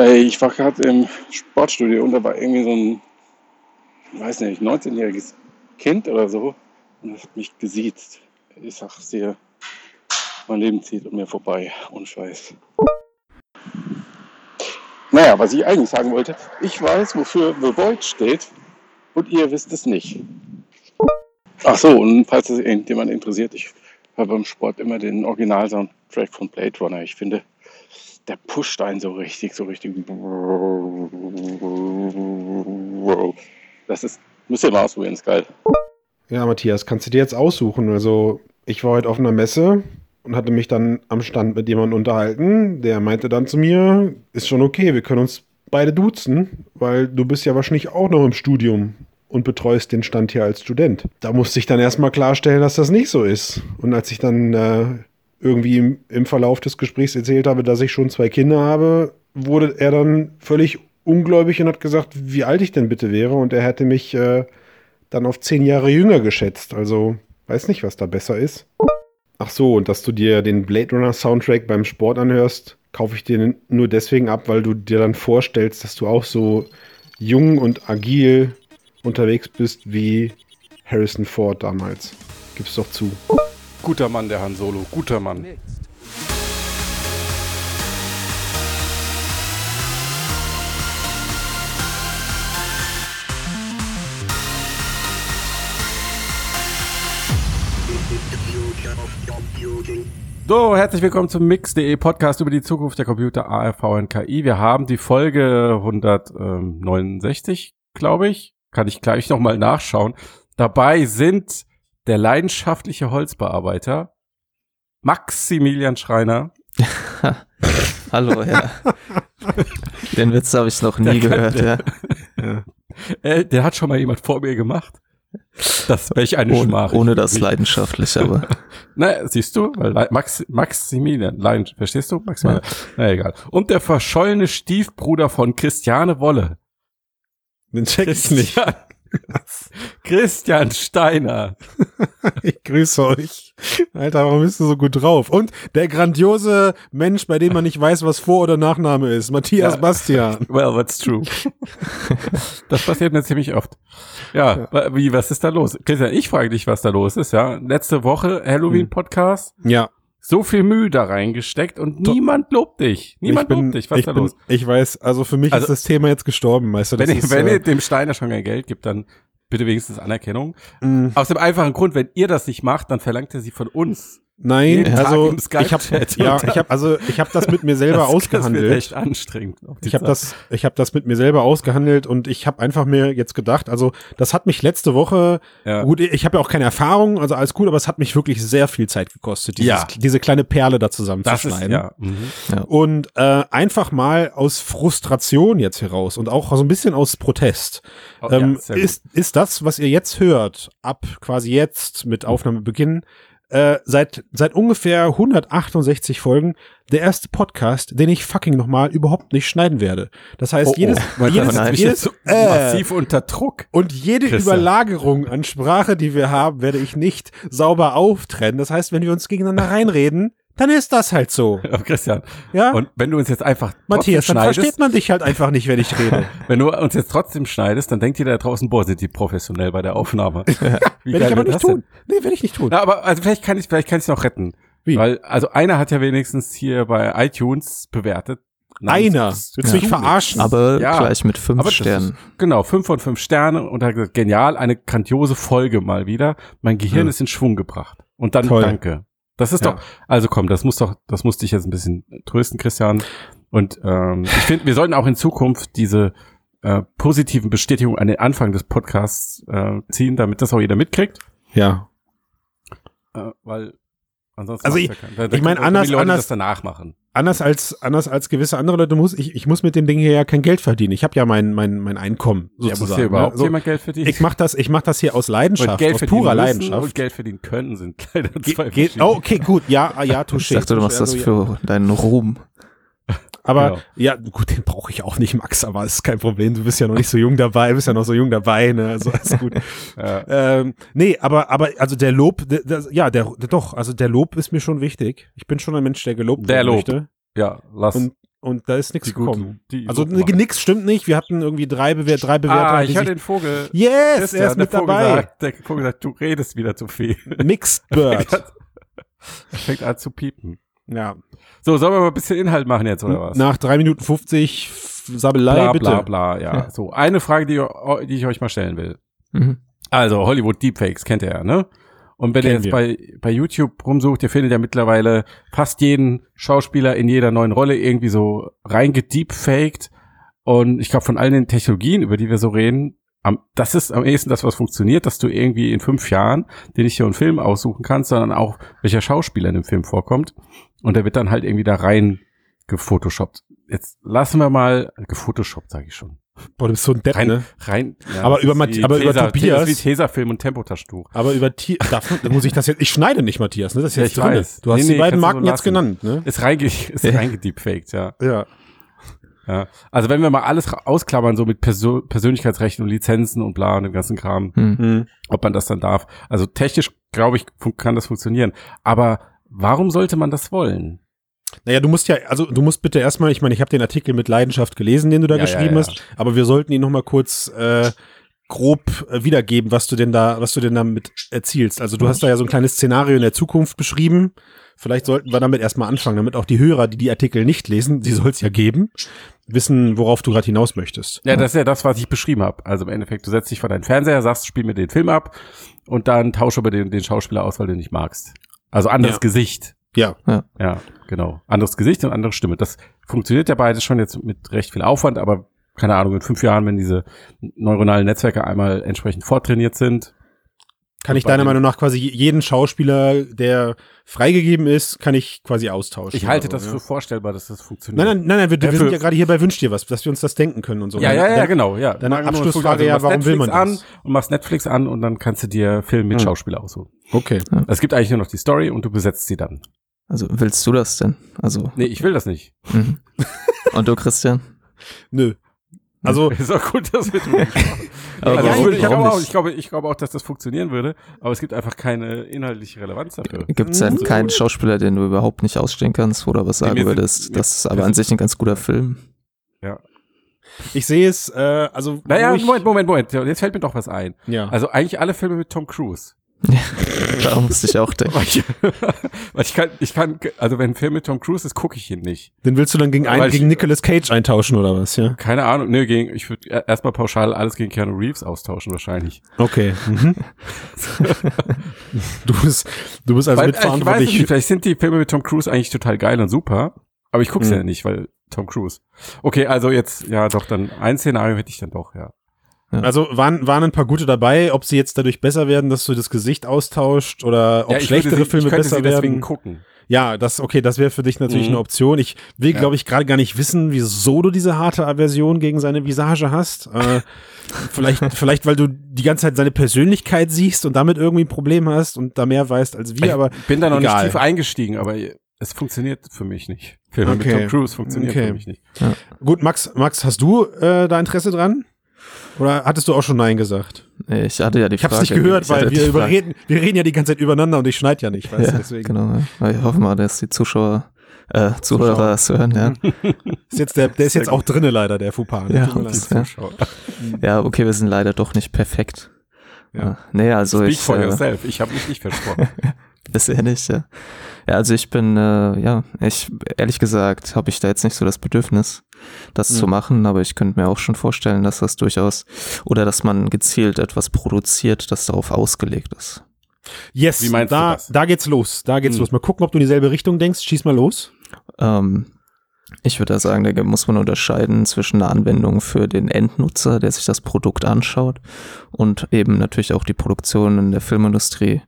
Ich war gerade im Sportstudio und da war irgendwie so ein, weiß nicht, 19-jähriges Kind oder so und hat mich gesiezt. Ich sag's dir, mein Leben zieht an mir vorbei, ohne Scheiß. Naja, was ich eigentlich sagen wollte, ich weiß, wofür The Void steht und ihr wisst es nicht. Ach so, und falls es irgendjemand interessiert, ich höre beim Sport immer den Original-Soundtrack von Blade Runner. Ich finde, der pusht einen so richtig, so richtig. Das ist, müsst ihr mal ausprobieren, ist geil. Ja, Matthias, kannst du dir jetzt aussuchen? Also, ich war heute auf einer Messe und hatte mich dann am Stand mit jemandem unterhalten. Der meinte dann zu mir, ist schon okay, wir können uns beide duzen, weil du bist ja wahrscheinlich auch noch im Studium und betreust den Stand hier als Student. Da musste ich dann erstmal klarstellen, dass das nicht so ist. Und als ich dann äh, irgendwie im, im Verlauf des Gesprächs erzählt habe, dass ich schon zwei Kinder habe, wurde er dann völlig ungläubig und hat gesagt, wie alt ich denn bitte wäre. Und er hätte mich äh, dann auf zehn Jahre jünger geschätzt. Also weiß nicht, was da besser ist. Ach so, und dass du dir den Blade Runner Soundtrack beim Sport anhörst, kaufe ich dir nur deswegen ab, weil du dir dann vorstellst, dass du auch so jung und agil unterwegs bist wie Harrison Ford damals. Gib's doch zu. Guter Mann, der Han Solo. Guter Mann. So, herzlich willkommen zum Mix.de Podcast über die Zukunft der Computer ARV und KI. Wir haben die Folge 169, glaube ich. Kann ich gleich nochmal nachschauen. Dabei sind der leidenschaftliche Holzbearbeiter Maximilian Schreiner. Hallo, ja. Den Witz habe ich noch nie der gehört, kann, ja. ja. Der hat schon mal jemand vor mir gemacht. Das wäre ich eine ohne, Schmach. Ohne das leidenschaftlich, aber. naja, siehst du, Max, Maximilian, Leiden, verstehst du? Maximilian. Ja. Na egal. Und der verschollene Stiefbruder von Christiane Wolle. Den check ich nicht. Christian Steiner. ich grüße euch. Alter, warum bist du so gut drauf? Und der grandiose Mensch, bei dem man nicht weiß, was Vor- oder Nachname ist, Matthias ja. Bastian. Well, that's true. das passiert mir ziemlich oft. Ja, ja, wie, was ist da los? Christian, ich frage dich, was da los ist, ja. Letzte Woche Halloween-Podcast. Ja so viel Mühe da reingesteckt und niemand lobt dich. Niemand bin, lobt dich. Was ist da bin, los? Ich weiß, also für mich also, ist das Thema jetzt gestorben, weißt du. Wenn, ist, wenn äh, ihr dem Steiner schon kein Geld gibt, dann bitte wenigstens Anerkennung. Mm. Aus dem einfachen Grund, wenn ihr das nicht macht, dann verlangt er sie von uns. Nein, also ich habe ja, ich habe also ich habe das mit mir selber das, ausgehandelt. Das echt anstrengend. Ich habe das ich habe das mit mir selber ausgehandelt und ich habe einfach mir jetzt gedacht, also das hat mich letzte Woche ja. gut, ich habe ja auch keine Erfahrung, also alles gut, aber es hat mich wirklich sehr viel Zeit gekostet, dieses, ja. diese kleine Perle da zusammenzuschneiden. Ja. Mhm. ja. Und äh, einfach mal aus Frustration jetzt heraus und auch so ein bisschen aus Protest oh, ähm, ist ist das, was ihr jetzt hört, ab quasi jetzt mit Aufnahmebeginn äh, seit, seit ungefähr 168 Folgen der erste Podcast, den ich fucking nochmal überhaupt nicht schneiden werde. Das heißt, oh, oh. jedes, jedes, jedes äh, massiv unter Druck. Und jede Christian. Überlagerung an Sprache, die wir haben, werde ich nicht sauber auftrennen. Das heißt, wenn wir uns gegeneinander reinreden, dann ist das halt so. Christian. Ja. Und wenn du uns jetzt einfach Matthias, dann versteht man dich halt einfach nicht, wenn ich rede. wenn du uns jetzt trotzdem schneidest, dann denkt jeder da draußen, boah, sind die professionell bei der Aufnahme. Werde ich aber nicht tun. Denn? Nee, werde ich nicht tun. Na, aber also vielleicht kann ich vielleicht kann ich noch retten. Wie? Weil also einer hat ja wenigstens hier bei iTunes bewertet. Einer. Willst du mich verarschen? Aber ja, gleich mit fünf Sternen. Ist, genau, fünf von fünf Sterne und hat gesagt, genial, eine grandiose Folge mal wieder. Mein Gehirn ja. ist in Schwung gebracht. Und dann Toll. danke. Das ist ja. doch, also komm, das muss doch, das muss dich jetzt ein bisschen trösten, Christian. Und ähm, ich finde, wir sollten auch in Zukunft diese äh, positiven Bestätigungen an den Anfang des Podcasts äh, ziehen, damit das auch jeder mitkriegt. Ja. Äh, weil ansonsten also ich, ja ich meine anders, anders das danach machen anders als anders als gewisse andere Leute muss ich ich muss mit dem Ding hier ja kein Geld verdienen. Ich habe ja mein mein mein Einkommen sozusagen. Ja, hier überhaupt ne? so, jemand Geld verdienen? Ich mache das ich mache das hier aus Leidenschaft, Geld aus purer Leidenschaft. Und Geld verdienen können sind leider zwei Ge oh, okay, gut. Ja, ja, touché. Ich dachte, du machst das also, für deinen Ruhm. Aber genau. ja, gut, den brauche ich auch nicht, Max, aber ist kein Problem. Du bist ja noch nicht so jung dabei, bist ja noch so jung dabei, ne? Also alles gut. ja. ähm, nee, aber, aber also der Lob, der, der, ja, der, der doch, also der Lob ist mir schon wichtig. Ich bin schon ein Mensch, der gelobt der Lob. möchte. Ja, lass. Und und da ist nichts gekommen. die Also gut ne, machen. nix stimmt nicht. Wir hatten irgendwie drei, Bewer drei Bewerter. Ah, ich sich- den Vogel. Yes, Christian, er ist mit der Vogel dabei. Sagt, der Vogel sagt, du redest wieder zu viel. Mixed Bird. Er fängt an zu piepen. Ja. So, sollen wir mal ein bisschen Inhalt machen jetzt, oder was? Nach drei Minuten 50 F- Sabelei, bla, bitte. bla, bla, ja. So, eine Frage, die, die ich euch mal stellen will. Mhm. Also, Hollywood Deepfakes kennt ihr ja, ne? Und wenn ihr Kennen jetzt wir. bei, bei YouTube rumsucht, ihr findet ja mittlerweile fast jeden Schauspieler in jeder neuen Rolle irgendwie so reingedeepfaked. Und ich glaube, von all den Technologien, über die wir so reden, am, das ist am ehesten das, was funktioniert, dass du irgendwie in fünf Jahren dir nicht nur einen Film aussuchen kannst, sondern auch, welcher Schauspieler in dem Film vorkommt. Und der wird dann halt irgendwie da rein gefotoshoppt. Jetzt lassen wir mal, gefotoshoppt sage ich schon. Boah, du bist so ein Depp, Rein, ne? rein. Ja, Aber über wie aber über Tesa- Tobias- Das ist wie Tesafilm und Tempotaschentuch. Aber über Tier, darf, da muss ich das jetzt, ich schneide nicht, Matthias, ne? Das ist Ja, jetzt ich drin. weiß. Du hast Nee, die nee, beiden Marken so jetzt genannt, ne? Ist, reinge ist Ja. reingedeepfaked, ja. Ja. Ja. Also wenn wir mal alles ausklammern, so mit Perso Persönlichkeitsrechten und Lizenzen und bla und dem ganzen Kram, Hm. Hm. ob man das dann darf. Also technisch, glaube ich, kann das funktionieren. Aber warum sollte man das wollen? Naja, du musst ja, also du musst bitte erstmal, ich meine, ich habe den Artikel mit Leidenschaft gelesen, den du da Ja, geschrieben ja, ja. hast, aber wir sollten ihn nochmal kurz äh, grob äh, wiedergeben, was du denn da, was du denn damit erzielst. Also du hast da ja so ein kleines Szenario in der Zukunft beschrieben. Vielleicht sollten wir damit erstmal anfangen, damit auch die Hörer, die die Artikel nicht lesen, die soll es ja geben, wissen, worauf du gerade hinaus möchtest. Ja, das ist ja das, was ich beschrieben habe. Also im Endeffekt, du setzt dich vor deinen Fernseher, sagst, spiel mir den Film ab und dann tausche über den, den Schauspieler aus, weil du ihn nicht magst. Also anderes Ja. Gesicht. Ja. Ja, genau. Anderes Gesicht und andere Stimme. Das funktioniert ja beides schon jetzt mit recht viel Aufwand, aber keine Ahnung, in fünf Jahren, wenn diese neuronalen Netzwerke einmal entsprechend vortrainiert sind. Kann ich deiner Meinung nach quasi jeden Schauspieler, der freigegeben ist, kann ich quasi austauschen. Ich halte oder das so, für ja. vorstellbar, dass das funktioniert. Nein, nein, nein, nein wir, Ja, wir sind für- ja gerade hier bei Wünsch dir was, dass wir uns das denken können und so. Ja, ja, ja, Dann- genau, ja. deine Abschlussfrage also, du ja, warum will man Netflix das? an und machst Netflix an und dann kannst du dir Film mit Hm. Schauspieler aussuchen. Okay. Es gibt eigentlich nur noch die Story und du besetzt sie dann. Also willst du das denn? Also. Nee, ich will das nicht. Mhm. Und du, Christian? Nö. Also, Ist auch gut, dass wir drüber. Aber also ich, glaube auch, ich, glaube, ich glaube auch, dass das funktionieren würde, aber es gibt einfach keine inhaltliche Relevanz dafür. Gibt es denn Mhm. keinen Schauspieler, den du überhaupt nicht ausstehen kannst, wo du was Nee, sagen sind- würdest? mir- Das ist aber an sind- sich ein ganz guter Film. ich sehe es, äh, also. Naja, Moment, Moment, Moment. Jetzt fällt mir doch was ein. Ja. Also eigentlich alle Filme mit Tom Cruise. Da musste ich auch denken. Ich, ich kann, ich kann, also wenn ein Film mit Tom Cruise ist, gucke ich ihn nicht. Den willst du dann gegen, Weil ein, ich- gegen Nicolas Cage eintauschen oder was, ja? Keine Ahnung, ne, gegen, ich würde erstmal pauschal alles gegen Keanu Reeves austauschen wahrscheinlich. Okay. Mhm. du bist, du bist also weil, äh, mitverantwortlich. nicht, vielleicht sind die Filme mit Tom Cruise eigentlich total geil und super, aber ich gucke sie Hm. ja nicht, weil Tom Cruise. Okay, also jetzt, ja doch, dann ein Szenario hätte ich dann doch, ja. Also waren, waren ein paar gute dabei, ob sie jetzt dadurch besser werden, dass du das Gesicht austauscht oder ob ja, schlechtere sie, Filme besser sie deswegen werden. gucken. Ja, das, okay, das wäre für dich natürlich Mhm. eine Option. Ich will, Ja. glaube ich, gerade gar nicht wissen, wieso du diese harte Aversion gegen seine Visage hast. Äh, vielleicht, vielleicht, weil du die ganze Zeit seine Persönlichkeit siehst und damit irgendwie ein Problem hast und da mehr weißt als wir, Ich aber bin da noch egal. nicht tief eingestiegen, aber es funktioniert für mich nicht. Filme Okay. mit Tom Cruise funktioniert Okay. für mich nicht. gut, Max, Max, hast du äh, da Interesse dran? Oder hattest du auch schon Nein gesagt? Ich hatte ja die Ich hab's Frage. nicht gehört, ich hatte weil wir überreden, wir reden ja die ganze Zeit übereinander und ich schneide ja nicht, weißt Ja, deswegen. genau. Ja. Ich hoffe mal, dass die Zuschauer, äh, Zuhörer es hören, ja. Ist jetzt der, der ist jetzt auch drinne leider, der Fauxpas. ne? Ja, das-. Ja. Ja, okay, wir sind leider doch nicht perfekt. Ja. Ja. Nee, also Speak ich. for äh, yourself. Ich habe mich nicht versprochen. Bisher nicht, ja. Ja, also ich bin, äh, ja, ich, ehrlich gesagt, habe ich da jetzt nicht so das Bedürfnis, das Mhm. zu machen, aber ich könnte mir auch schon vorstellen, dass das durchaus, oder dass man gezielt etwas produziert, das darauf ausgelegt ist. Yes, Wie meinst du da, das? da geht's los. Da geht's Hm. los. Mal gucken, ob du in dieselbe Richtung denkst. Schieß mal los. Ähm, ich würde da sagen, da muss man unterscheiden zwischen einer Anwendung für den Endnutzer, der sich das Produkt anschaut, und eben natürlich auch die Produktion in der Filmindustrie,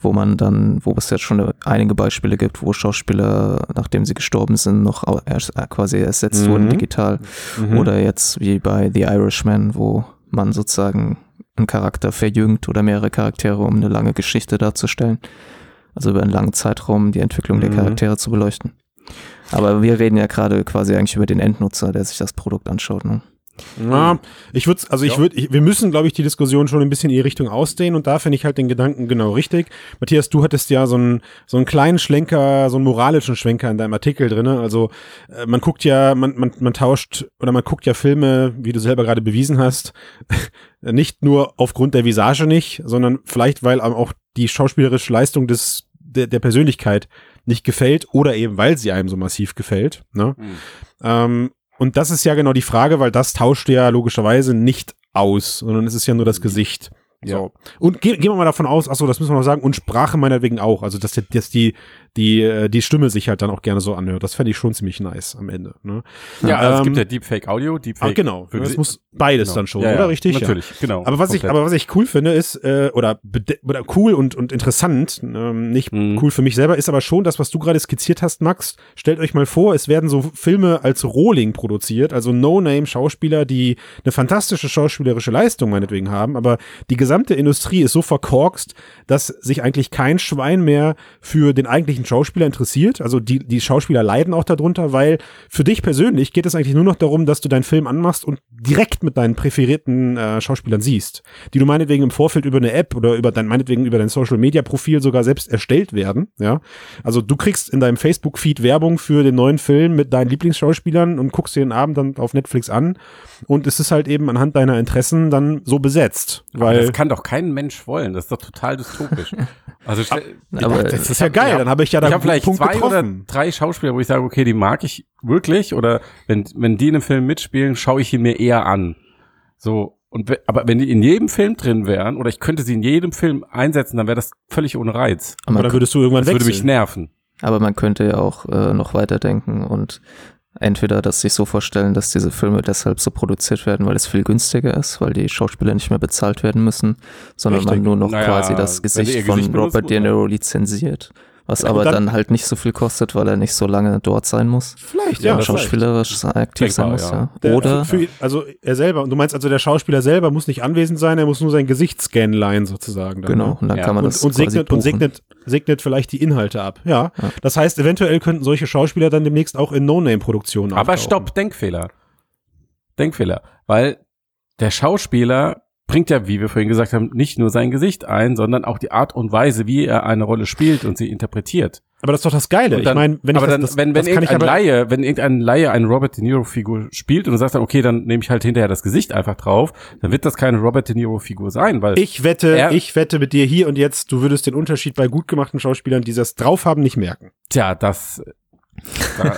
wo man dann, wo es jetzt schon einige Beispiele gibt, wo Schauspieler, nachdem sie gestorben sind, noch erst, quasi ersetzt Mhm. wurden digital. Mhm. Oder jetzt wie bei The Irishman, wo man sozusagen einen Charakter verjüngt oder mehrere Charaktere, um eine lange Geschichte darzustellen. Also über einen langen Zeitraum die Entwicklung der Mhm. Charaktere zu beleuchten. Aber wir reden ja gerade quasi eigentlich über den Endnutzer, der sich das Produkt anschaut. Ne? Ja, ich würde, also ich würde, wir müssen, glaube ich, die Diskussion schon ein bisschen in die Richtung ausdehnen und da finde ich halt den Gedanken genau richtig. Matthias, du hattest ja so einen so einen kleinen Schlenker, so einen moralischen Schwenker in deinem Artikel drinne. Also äh, man guckt ja, man, man, man tauscht oder man guckt ja Filme, wie du selber gerade bewiesen hast, nicht nur aufgrund der Visage nicht, sondern vielleicht, weil auch die schauspielerische Leistung des der, der Persönlichkeit nicht gefällt oder eben weil sie einem so massiv gefällt. Ne? Mhm. Ähm, und das ist ja genau die Frage, weil das tauscht ja logischerweise nicht aus, sondern es ist ja nur das Gesicht. Ja. So. Und gehen, gehen wir mal davon aus, achso, das müssen wir noch sagen, und Sprache meinetwegen auch. Also, dass, dass die, die, äh, die Stimme sich halt dann auch gerne so anhört. Das fände ich schon ziemlich nice am Ende. Ne? Ja, also ähm, es gibt ja Deepfake Audio, Deepfake. Ah, genau. Das muss beides genau. dann schon, ja, oder? Richtig? Natürlich, ja. genau. Aber was komplett. ich, aber was ich cool finde, ist, äh, oder, oder cool und, und interessant, ähm, nicht mhm. cool für mich selber, ist aber schon das, was du gerade skizziert hast, Max. Stellt euch mal vor, es werden so Filme als Rohling produziert, also No-Name-Schauspieler, die eine fantastische schauspielerische Leistung meinetwegen haben, aber die gesamte Industrie ist so verkorkst, dass sich eigentlich kein Schwein mehr für den eigentlichen Schauspieler interessiert. Also die, die Schauspieler leiden auch darunter, weil für dich persönlich geht es eigentlich nur noch darum, dass du deinen Film anmachst und direkt mit deinen präferierten äh, Schauspielern siehst, die du meinetwegen im Vorfeld über eine App oder über dein, meinetwegen über dein Social Media Profil sogar selbst erstellt werden. Ja, also du kriegst in deinem Facebook Feed Werbung für den neuen Film mit deinen Lieblingsschauspielern und guckst den Abend dann auf Netflix an und es ist halt eben anhand deiner Interessen dann so besetzt. Weil kann doch kein Mensch wollen. Das ist doch total dystopisch. Also aber das ist ja geil. Ja, dann habe ich ja da ich vielleicht Punkt zwei getroffen. oder drei Schauspieler, wo ich sage, okay, die mag ich wirklich oder wenn wenn die in einem Film mitspielen, schaue ich ihn mir eher an. So und aber wenn die in jedem Film drin wären oder ich könnte sie in jedem Film einsetzen, dann wäre das völlig ohne Reiz. Aber dann würdest du irgendwann das wechseln. würde mich nerven. Aber man könnte ja auch äh, noch weiterdenken und entweder das sich so vorstellen, dass diese Filme deshalb so produziert werden, weil es viel günstiger ist, weil die Schauspieler nicht mehr bezahlt werden müssen, sondern Richtig. man nur noch naja, quasi das Gesicht von Gesicht Robert De Niro lizenziert. Was aber dann, dann, halt nicht so viel kostet, weil er nicht so lange dort sein muss. Vielleicht, ja. schauspielerisch vielleicht. aktiv sein muss, ja. ja. Oder. Für, also er selber, und du meinst also, der Schauspieler selber muss nicht anwesend sein, er muss nur sein Gesicht scannen sozusagen. Dann, genau, ne? und dann ja. kann man und, das. Und segnet, und segnet, segnet vielleicht die Inhalte ab. Ja. ja. Das heißt, eventuell könnten solche Schauspieler dann demnächst auch in No-Name-Produktionen Aber stopp, Denkfehler. Denkfehler. Weil der Schauspieler bringt ja, wie wir vorhin gesagt haben, nicht nur sein Gesicht ein, sondern auch die Art und Weise, wie er eine Rolle spielt und sie interpretiert. Aber das ist doch das Geile. Dann, ich meine, wenn aber ich dann, das, wenn, wenn das irgendein Laie, wenn irgendein Laie eine Robert De Niro Figur spielt und du sagst dann, okay, dann nehme ich halt hinterher das Gesicht einfach drauf, dann wird das keine Robert De Niro Figur sein, weil ich wette, ich wette mit dir hier und jetzt, du würdest den Unterschied bei gut gemachten Schauspielern, die das drauf haben, nicht merken. Tja, das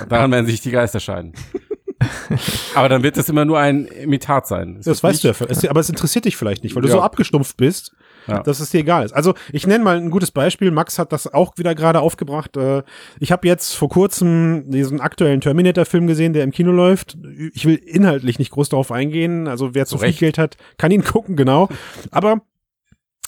daran werden sich die Geister scheiden. aber dann wird das immer nur ein Imitat sein. Das, das weißt nicht, du ja. aber es interessiert dich vielleicht nicht, weil du ja. so abgestumpft bist, ja. dass es dir egal ist. Also ich nenne mal ein gutes Beispiel. Max hat das auch wieder gerade aufgebracht. Äh, ich habe jetzt vor kurzem diesen aktuellen Terminator-Film gesehen, der im Kino läuft. Ich will inhaltlich nicht groß darauf eingehen. Also wer zu viel Geld hat, kann ihn gucken, genau. Aber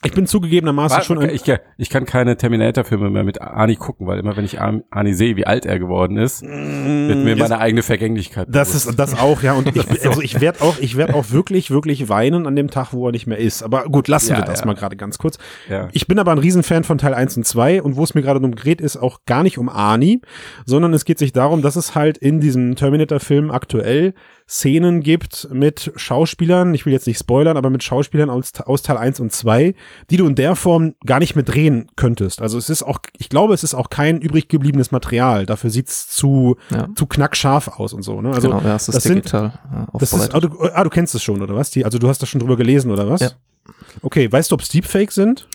ich bin zugegebenermaßen War, schon okay, ich, ich, kann keine Terminator-Filme mehr mit Arnie gucken, weil immer wenn ich Arnie sehe, wie alt er geworden ist, mm, wird mir meine eigene Vergänglichkeit. Das bewusst. ist das auch, ja. Und ich, also ich werde auch, ich werde auch wirklich, wirklich weinen an dem Tag, wo er nicht mehr ist. Aber gut, lassen ja, wir das ja. mal gerade ganz kurz. Ja. Ich bin aber ein Riesenfan von Teil 1 und 2 und wo es mir gerade um geht, ist auch gar nicht um Arnie, sondern es geht sich darum, dass es halt in diesem Terminator-Film aktuell Szenen gibt mit Schauspielern, ich will jetzt nicht spoilern, aber mit Schauspielern aus, aus Teil 1 und 2, die du in der Form gar nicht mehr drehen könntest. Also es ist auch, ich glaube, es ist auch kein übrig gebliebenes Material. Dafür sieht's zu, ja. zu knackscharf aus und so. Ne? Also genau, ja, es ist das digital. Sind, das ist, ah du, ah, du kennst es schon, oder was? Die, also du hast da schon drüber gelesen, oder was? Ja. Okay, weißt du, ob es Deepfake sind?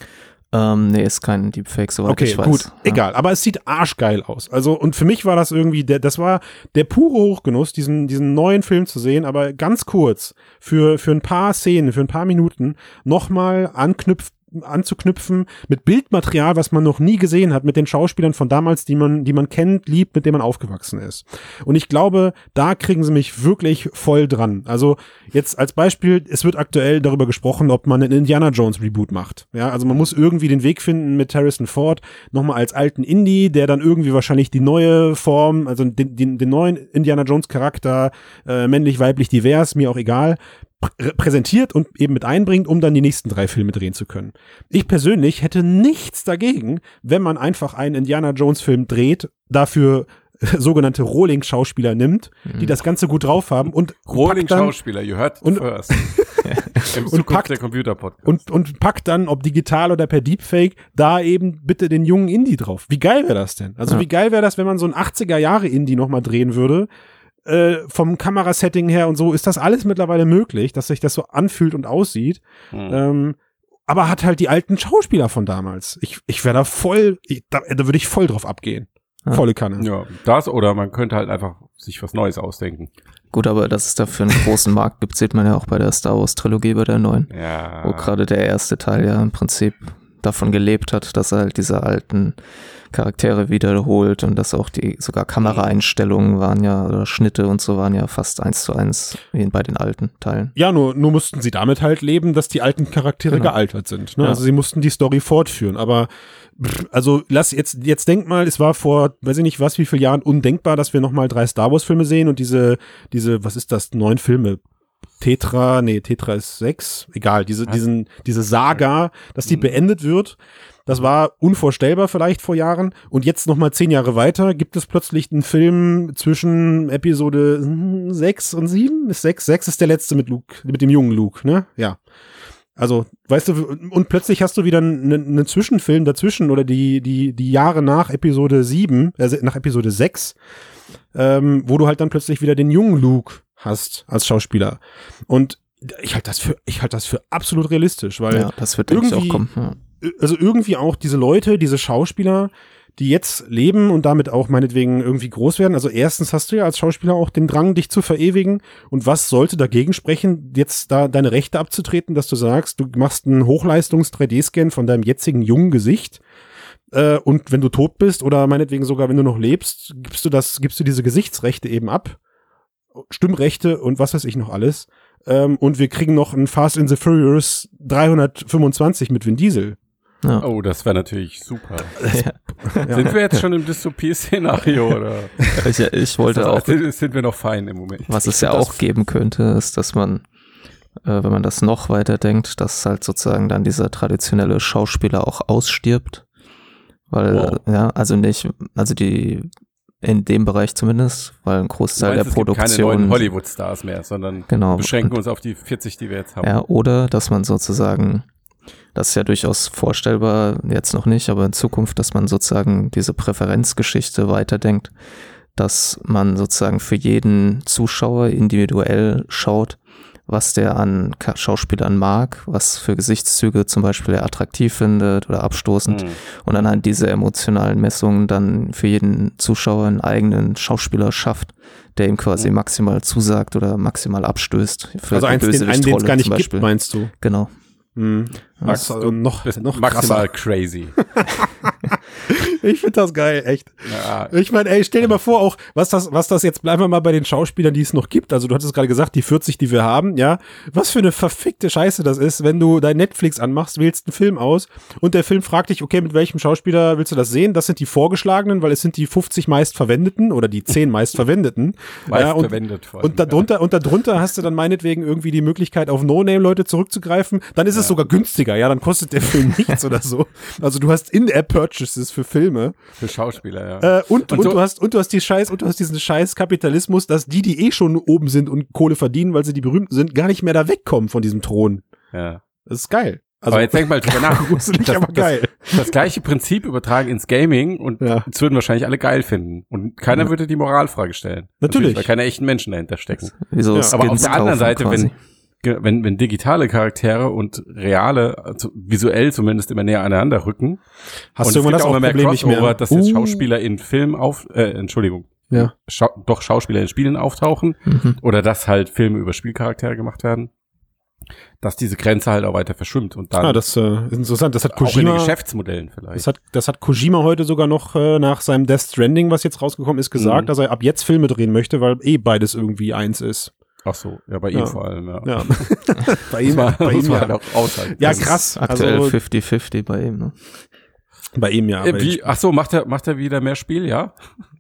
Ähm, nee, ist kein Deepfake, soweit okay, ich weiß. gut, ja. egal. Aber es sieht arschgeil aus. Also, und für mich war das irgendwie, der, das war der pure Hochgenuss, diesen, diesen neuen Film zu sehen, aber ganz kurz, für, für ein paar Szenen, für ein paar Minuten, nochmal anknüpft anzuknüpfen mit Bildmaterial, was man noch nie gesehen hat, mit den Schauspielern von damals, die man, die man kennt, liebt, mit denen man aufgewachsen ist. Und ich glaube, da kriegen sie mich wirklich voll dran. Also jetzt als Beispiel, es wird aktuell darüber gesprochen, ob man einen Indiana Jones Reboot macht. Ja, also man muss irgendwie den Weg finden mit Harrison Ford nochmal als alten Indie, der dann irgendwie wahrscheinlich die neue Form, also den, den, den neuen Indiana Jones Charakter, äh, männlich, weiblich, divers, mir auch egal, präsentiert und eben mit einbringt, um dann die nächsten drei Filme drehen zu können. Ich persönlich hätte nichts dagegen, wenn man einfach einen Indiana Jones Film dreht, dafür sogenannte Rolling-Schauspieler nimmt, die Mhm. das Ganze gut drauf haben und Rolling-Schauspieler, you heard it und- first. Im und packt- der Computer-Podcast. und, und packt dann, ob digital oder per Deepfake, da eben bitte den jungen Indie drauf. Wie geil wäre das denn? Also Ja. wie geil wäre das, wenn man so ein 80er-Jahre-Indie nochmal drehen würde? Äh, vom Kamerasetting her und so ist das alles mittlerweile möglich, dass sich das so anfühlt und aussieht. Hm. Ähm, aber hat halt die alten Schauspieler von damals. Ich, ich wäre da voll, ich, da, da würde ich voll drauf abgehen. Ja. Volle Kanne. Ja, das oder man könnte halt einfach sich was Neues ausdenken. Gut, aber dass es dafür einen großen Markt gibt, sieht man ja auch bei der Star Wars Trilogie, bei der neuen. Ja. Wo gerade der erste Teil ja im Prinzip davon gelebt hat, dass er halt diese alten Charaktere wiederholt und dass auch die sogar Kameraeinstellungen waren ja oder Schnitte und so waren ja fast eins zu eins wie bei den alten Teilen. Ja, nur, nur mussten sie damit halt leben, dass die alten Charaktere Genau. gealtert sind. Ne? Ja. Also sie mussten die Story fortführen. Aber also lass jetzt, jetzt denk mal, es war vor, weiß ich nicht was, wie viele Jahren undenkbar, dass wir nochmal drei Star Wars Filme sehen und diese, diese, was ist das, neun Filme. Tetra, nee, Tetra ist sechs, egal, diese, diesen, diese Saga, dass die Mhm. beendet wird. Das war unvorstellbar vielleicht vor Jahren. Und jetzt nochmal zehn Jahre weiter gibt es plötzlich einen Film zwischen Episode sechs und sieben. Ist sechs? Sechs ist der letzte mit Luke, mit dem jungen Luke, ne? Ja. Also, weißt du, und plötzlich hast du wieder einen, einen Zwischenfilm dazwischen oder die, die, die Jahre nach Episode sieben, also nach Episode sechs, ähm, wo du halt dann plötzlich wieder den jungen Luke hast als Schauspieler. Und ich halte das für, ich halte das für absolut realistisch, weil Ja, das wird ich auch irgendwie- kommen. Ja. also irgendwie auch diese Leute, diese Schauspieler, die jetzt leben und damit auch meinetwegen irgendwie groß werden. Also erstens hast du ja als Schauspieler auch den Drang, dich zu verewigen. Und was sollte dagegen sprechen, jetzt da deine Rechte abzutreten, dass du sagst, du machst einen Hochleistungs-3D-Scan von deinem jetzigen jungen Gesicht. Äh, und wenn du tot bist oder meinetwegen sogar, wenn du noch lebst, gibst du das, gibst du diese Gesichtsrechte eben ab. Stimmrechte und was weiß ich noch alles. Ähm, und wir kriegen noch ein Fast in the Furious 325 mit Vin Diesel. Ja. Oh, das wäre natürlich super. Ja. Sind wir jetzt schon im Dystopie-Szenario oder Ich, ich wollte das- auch, sind, sind wir noch fein im Moment? was es ja auch geben könnte, ist, dass man, äh, wenn man das noch weiter denkt, dass halt sozusagen dann dieser traditionelle Schauspieler auch ausstirbt. Weil, Wow. ja, also nicht, also die, in dem Bereich zumindest, weil ein Großteil meinst, der es gibt keine Produktion. neuen Hollywood-Stars mehr, sondern Genau. wir beschränken uns auf die 40, die wir jetzt haben. Ja, oder dass man sozusagen, das ist ja durchaus vorstellbar, jetzt noch nicht, aber in Zukunft, dass man sozusagen diese Präferenzgeschichte weiterdenkt, dass man sozusagen für jeden Zuschauer individuell schaut, was der an Ka- Schauspielern mag, was für Gesichtszüge zum Beispiel er attraktiv findet oder abstoßend Hm. und anhand dieser emotionalen Messungen dann für jeden Zuschauer einen eigenen Schauspieler schafft, der ihm quasi Mhm. maximal zusagt oder maximal abstößt. Für Also eins, den, einen, den es gar nicht zum gibt, Beispiel. meinst du? Genau. Hm. Max, äh, noch, noch maximal krasser. crazy. Ich finde das geil, echt. Ja, Ich meine, ey, stell dir mal vor, auch was das, was das jetzt, bleiben wir mal bei den Schauspielern, die es noch gibt. Also du hattest gerade gesagt, die 40, die wir haben, ja. Was für eine verfickte Scheiße das ist, wenn du dein Netflix anmachst, wählst einen Film aus und der Film fragt dich, okay, mit welchem Schauspieler willst du das sehen? Das sind die vorgeschlagenen, weil es sind die 50 meist verwendeten oder die 10 meist verwendeten. meist ja, und, verwendet vor allem, und darunter, und darunter hast du dann meinetwegen irgendwie die Möglichkeit, auf No-Name-Leute zurückzugreifen. Dann ist es Ja. sogar günstiger, ja, dann kostet der Film nichts oder so. Also du hast In-App-Purchases für Filme. Für Schauspieler, ja. Äh, und, Und und, so- du hast, und du hast die Scheiß, und du hast diesen Scheiß Kapitalismus, dass die, die eh schon oben sind und Kohle verdienen, weil sie die berühmten sind, gar nicht mehr da wegkommen von diesem Thron. ja. Das ist geil. Also aber jetzt denk mal drüber nach. gruselig, Das- aber das- geil. Das gleiche Prinzip übertragen ins Gaming und Ja. das würden wahrscheinlich alle geil finden. Und keiner Ja. würde die Moralfrage stellen. Natürlich. Weil keine echten Menschen dahinter stecken. Wieso Ja, Aber auf der anderen Seite, quasi. wenn, wenn, wenn digitale Charaktere und reale, also visuell zumindest immer näher aneinander rücken, Hast und du gibt das auch immer mehr Problem Crossover, mehr? dass jetzt Uh, Schauspieler in Filmen auf, äh, Entschuldigung, Ja. Schau doch Schauspieler in Spielen auftauchen Mhm. oder dass halt Filme über Spielcharaktere gemacht werden, dass diese Grenze halt auch weiter verschwimmt und dann Ah, das äh, ist interessant. Das hat auch in den Kojima, Geschäftsmodellen vielleicht. das hat, das hat Kojima heute sogar noch äh, nach seinem Death Stranding, was jetzt rausgekommen ist, gesagt, Mhm. dass er ab jetzt Filme drehen möchte, weil eh beides irgendwie eins ist. Ach so, ja, bei Ja. ihm vor allem, ja. Ja. bei ihm, man, bei muss ihm ja. halt auch aushalten. Ja, Das ist- krass. Aktuell Also 50-50 bei ihm. Ne? bei ihm ja. Äh, wie, ach so, macht er, macht er wieder mehr Spiel, ja?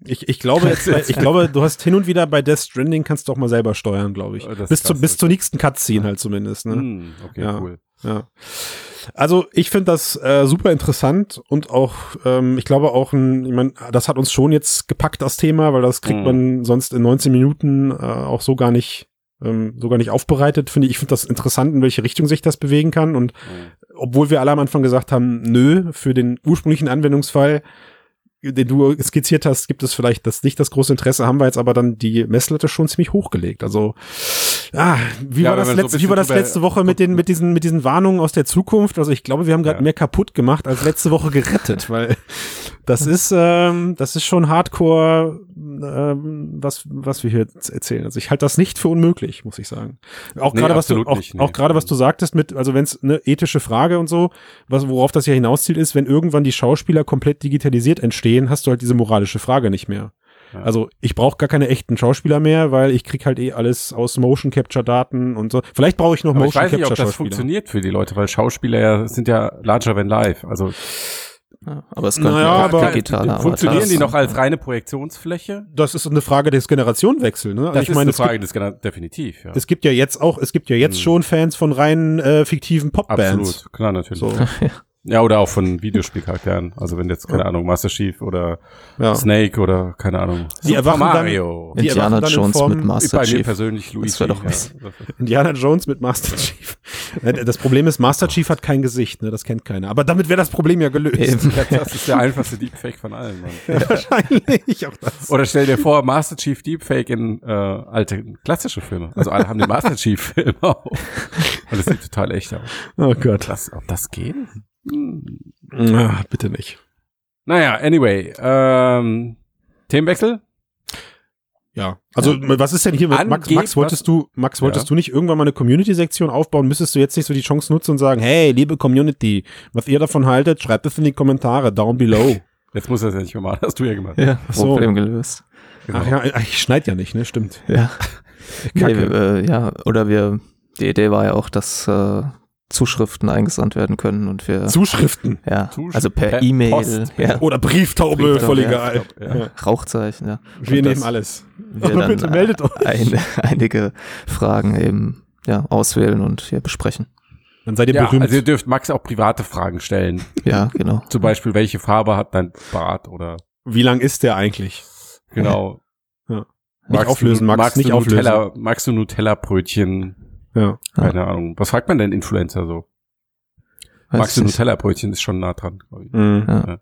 Ich, ich glaube jetzt, bei- ich glaube, du hast hin und wieder bei Death Stranding kannst du auch mal selber steuern, glaube ich. Oh, das Bis, zu, bis zur nächsten Cutscene halt zumindest, ne? Hm, okay, Ja. cool. Ja. Also ich finde das äh, super interessant und auch, ähm, ich glaube auch, ein, ich mein, das hat uns schon jetzt gepackt, das Thema, weil das kriegt mhm. man sonst in 19 Minuten äh, auch so gar nicht ähm, so gar nicht aufbereitet. Finde ich, ich finde das interessant, in welche Richtung sich das bewegen kann. Und mhm. obwohl wir alle am Anfang gesagt haben, nö, für den ursprünglichen Anwendungsfall den du skizziert hast, gibt es vielleicht das nicht das große Interesse, haben wir jetzt aber dann die Messlatte schon ziemlich hochgelegt. Also, ah, wie ja, war das letzte, so wie war das letzte Woche mit den, mit diesen, mit diesen Warnungen aus der Zukunft? Also ich glaube, wir haben gerade ja. mehr kaputt gemacht als letzte Woche gerettet, weil das ist, ähm, das ist schon Hardcore, ähm, was, was wir hier erzählen. Also ich halte das nicht für unmöglich, muss ich sagen. Auch nee, gerade was du, auch, nee. auch gerade was du sagtest mit, also wenn es eine ethische Frage und so, was, worauf das ja hinauszielt ist, wenn irgendwann die Schauspieler komplett digitalisiert entstehen, hast du halt diese moralische Frage nicht mehr. Ja. Also ich brauche gar keine echten Schauspieler mehr, weil ich krieg halt eh alles aus Motion Capture Daten und so. Vielleicht brauche ich noch Aber Motion Capture Schauspieler. Ich weiß nicht, ob das funktioniert für die Leute, weil Schauspieler ja, sind ja larger than life. Also ja, aber es könnte naja, aber digitale Funktionieren die noch als reine Projektionsfläche? Das ist eine Frage des Generationenwechsels. Ne? Also das ich ist meine, eine Frage des Gener definitiv. Ja. Es gibt ja jetzt auch, es gibt ja jetzt hm. schon Fans von reinen äh, fiktiven Popbands. Absolut, klar natürlich. So. Ja, oder auch von Videospielcharakteren. Also wenn jetzt, keine ja. Ahnung, Master Chief oder ja. Snake oder keine Ahnung. Die Super Mario. Dann, die Indiana Jones mit Master bei Chief. Mir persönlich Luigi. Das doch was. Ja. Indiana Jones mit Master Chief. Äh, das Problem ist, Master Chief hat kein Gesicht, ne? Das kennt keiner. Aber damit wäre das Problem ja gelöst. das ist der einfachste Deepfake von allen. Mann. Ja, wahrscheinlich auch das. Oder stell dir vor, Master Chief Deepfake in äh, alte klassische Filme. Also alle haben den Master Chief Film auch. Und das sieht total echt aus. Oh Gott. Das, ob das geht? Ach, bitte nicht. Naja, anyway. Ähm, Themenwechsel? Ja, also ja. was ist denn hier mit Max? Max, wolltest du, Max, wolltest ja. du nicht irgendwann mal eine Community-Sektion aufbauen? Müsstest du jetzt nicht so die Chance nutzen und sagen, hey, liebe Community, was ihr davon haltet, schreibt es in die Kommentare, down below. Jetzt muss er es ja nicht mehr machen, hast du ja gemacht. Ja, so. Problem gelöst. Genau. Ach ja, ich schneid ja nicht, ne? Stimmt. Ja. Nee, äh, ja, oder wir, die Idee war ja auch, dass äh, Zuschriften eingesandt werden können und wir Zuschriften ja Zuschriften. also per E-Mail ja. oder Brieftaube, Brieftaube voll egal ja. Ja. Rauchzeichen ja wir und nehmen alles wir dann bitte meldet euch ein, einige Fragen eben ja auswählen und hier besprechen dann seid ihr berühmt also ihr dürft Max auch private Fragen stellen ja genau zum Beispiel welche Farbe hat dein Bart oder wie lang ist der eigentlich genau ja. Nicht auflösen, Max, magst nicht auflösen. Nutella, magst du Nutella-Brötchen? Ja. Keine ja. Ahnung. Was fragt man denn Influencer so? Weiß Magst du Nutella-Brötchen? Ist schon nah dran, glaube ich. Mhm. Ja.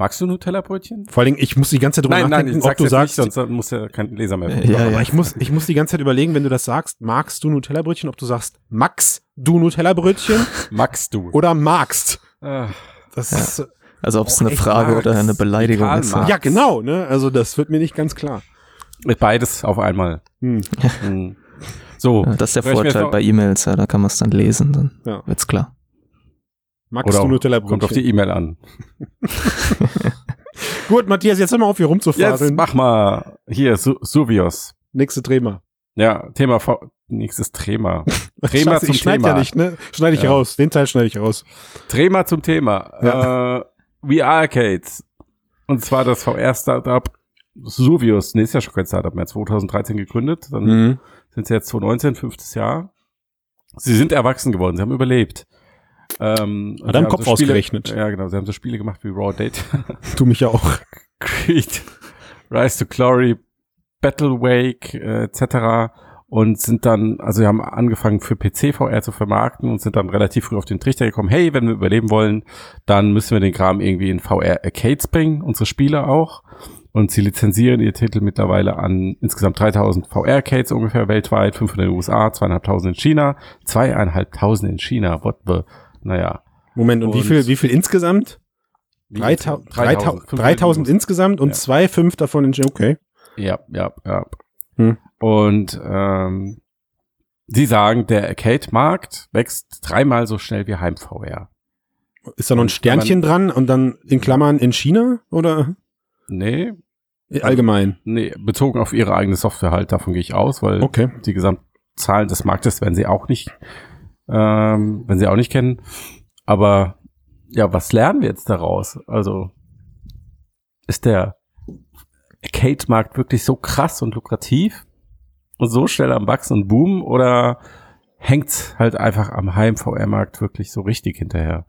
Magst du Nutella-Brötchen? Vor allen Dingen, ich muss die ganze Zeit drüber nein, nachdenken, nein, ob du sagst, nicht, sonst muss ja kein Leser mehr. Ja, ja, aber ich muss, ich muss die ganze Zeit überlegen, wenn du das sagst, magst du Nutella-Brötchen, ob du sagst, Max du Nutella-Brötchen? magst du. Oder magst. Ach, das ja. ist, also ob es eine Frage oder eine Beleidigung ist. Ja, genau, ne? Also das wird mir nicht ganz klar. Mit beides auf einmal. Hm. hm. So. Ja, das ist der Vorteil bei E-Mails, ja, da kann man es dann lesen, dann ja. wird's klar. Magst Oder du Nutella Kommt auf die E-Mail an. Gut, Matthias, jetzt hör mal auf, hier rumzufahren. Jetzt mach mal hier, Su Suvios. Nächste Thema. Ja, Thema v nächstes Thema. Thema Scheiße, zum ich Thema. ja nicht, ne? Schneide ich ja. raus. Den Teil schneide ich raus. Thema zum Thema. Ja. Äh, VR Arcades. Und zwar das VR-Startup Suvius. Nee, ist ja schon kein Startup mehr. 2013 gegründet. Dann mhm sind sie jetzt 2019, fünftes Jahr. Sie sind erwachsen geworden, sie haben überlebt. Ähm, Hat er im Kopf so Spiele, ausgerechnet. Ja, genau. Sie haben so Spiele gemacht wie Raw Date. du mich ja auch. Creed, Rise to Glory, Battle Wake, äh, etc. Und sind dann, also sie haben angefangen für PC VR zu vermarkten und sind dann relativ früh auf den Trichter gekommen, hey, wenn wir überleben wollen, dann müssen wir den Kram irgendwie in VR Arcades bringen, unsere Spieler auch. Und sie lizenzieren ihr Titel mittlerweile an insgesamt 3000 VR-Arcades ungefähr weltweit, 500 in den USA, 2500 in China, 2500 in China. What the, naja. Moment, und, und wie viel, wie viel insgesamt? 3000, 3000, 3000 insgesamt und ja. zwei, fünf davon in China, okay. Ja, ja, ja. Hm. Und ähm, sie sagen, der Arcade-Markt wächst dreimal so schnell wie Heim-VR. Ist da noch ein Sternchen dran und dann in Klammern in China oder? Nee. Allgemein. Nee, bezogen auf ihre eigene Software halt, davon gehe ich aus, weil okay. die Gesamtzahlen des Marktes werden sie auch nicht, ähm, wenn sie auch nicht kennen. Aber ja, was lernen wir jetzt daraus? Also ist der Arcade-Markt wirklich so krass und lukrativ und so schnell am Wachsen und Boom oder hängt halt einfach am Heim-VR-Markt wirklich so richtig hinterher.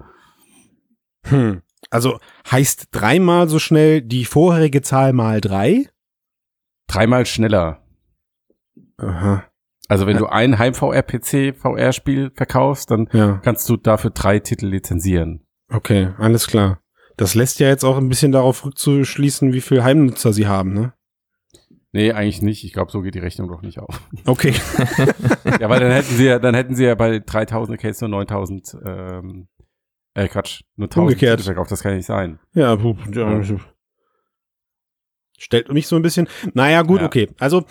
Hm. Also heißt dreimal so schnell die vorherige Zahl mal drei? Dreimal schneller. Aha. Also wenn ja. du ein Heim-VR-PC VR-Spiel verkaufst, dann ja. kannst du dafür drei Titel lizenzieren. Okay, alles klar. Das lässt ja jetzt auch ein bisschen darauf rückzuschließen, wie viel Heimnutzer sie haben, ne? Nee, eigentlich nicht. Ich glaube, so geht die Rechnung doch nicht auf. Okay. ja, weil dann hätten sie ja, dann hätten sie ja bei 3000 Case nur 9000, ähm, äh, Quatsch, nur 1000 Umgekehrt. verkauft. Das kann ja nicht sein. Ja, ja, stellt mich so ein bisschen. Naja, gut, ja. okay. Also,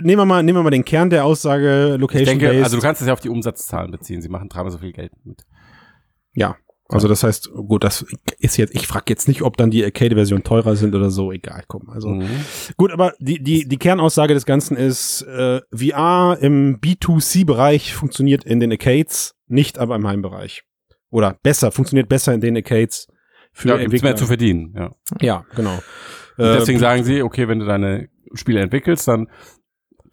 nehmen wir mal, nehmen wir mal den Kern der Aussage Location ich denke, based. Also du kannst es ja auf die Umsatzzahlen beziehen. Sie machen dreimal so viel Geld mit. Ja, also das heißt, gut, das ist jetzt, ich frage jetzt nicht, ob dann die Arcade-Version teurer sind oder so, egal, komm. Also mhm. gut, aber die, die, die Kernaussage des Ganzen ist, äh, VR im B2C-Bereich funktioniert in den Arcades, nicht aber im Heimbereich. Oder besser, funktioniert besser in den Arcades für ja, Entwickler. mehr zu verdienen, ja. Ja, genau. Und deswegen äh, sagen sie, okay, wenn du deine Spiele entwickelst, dann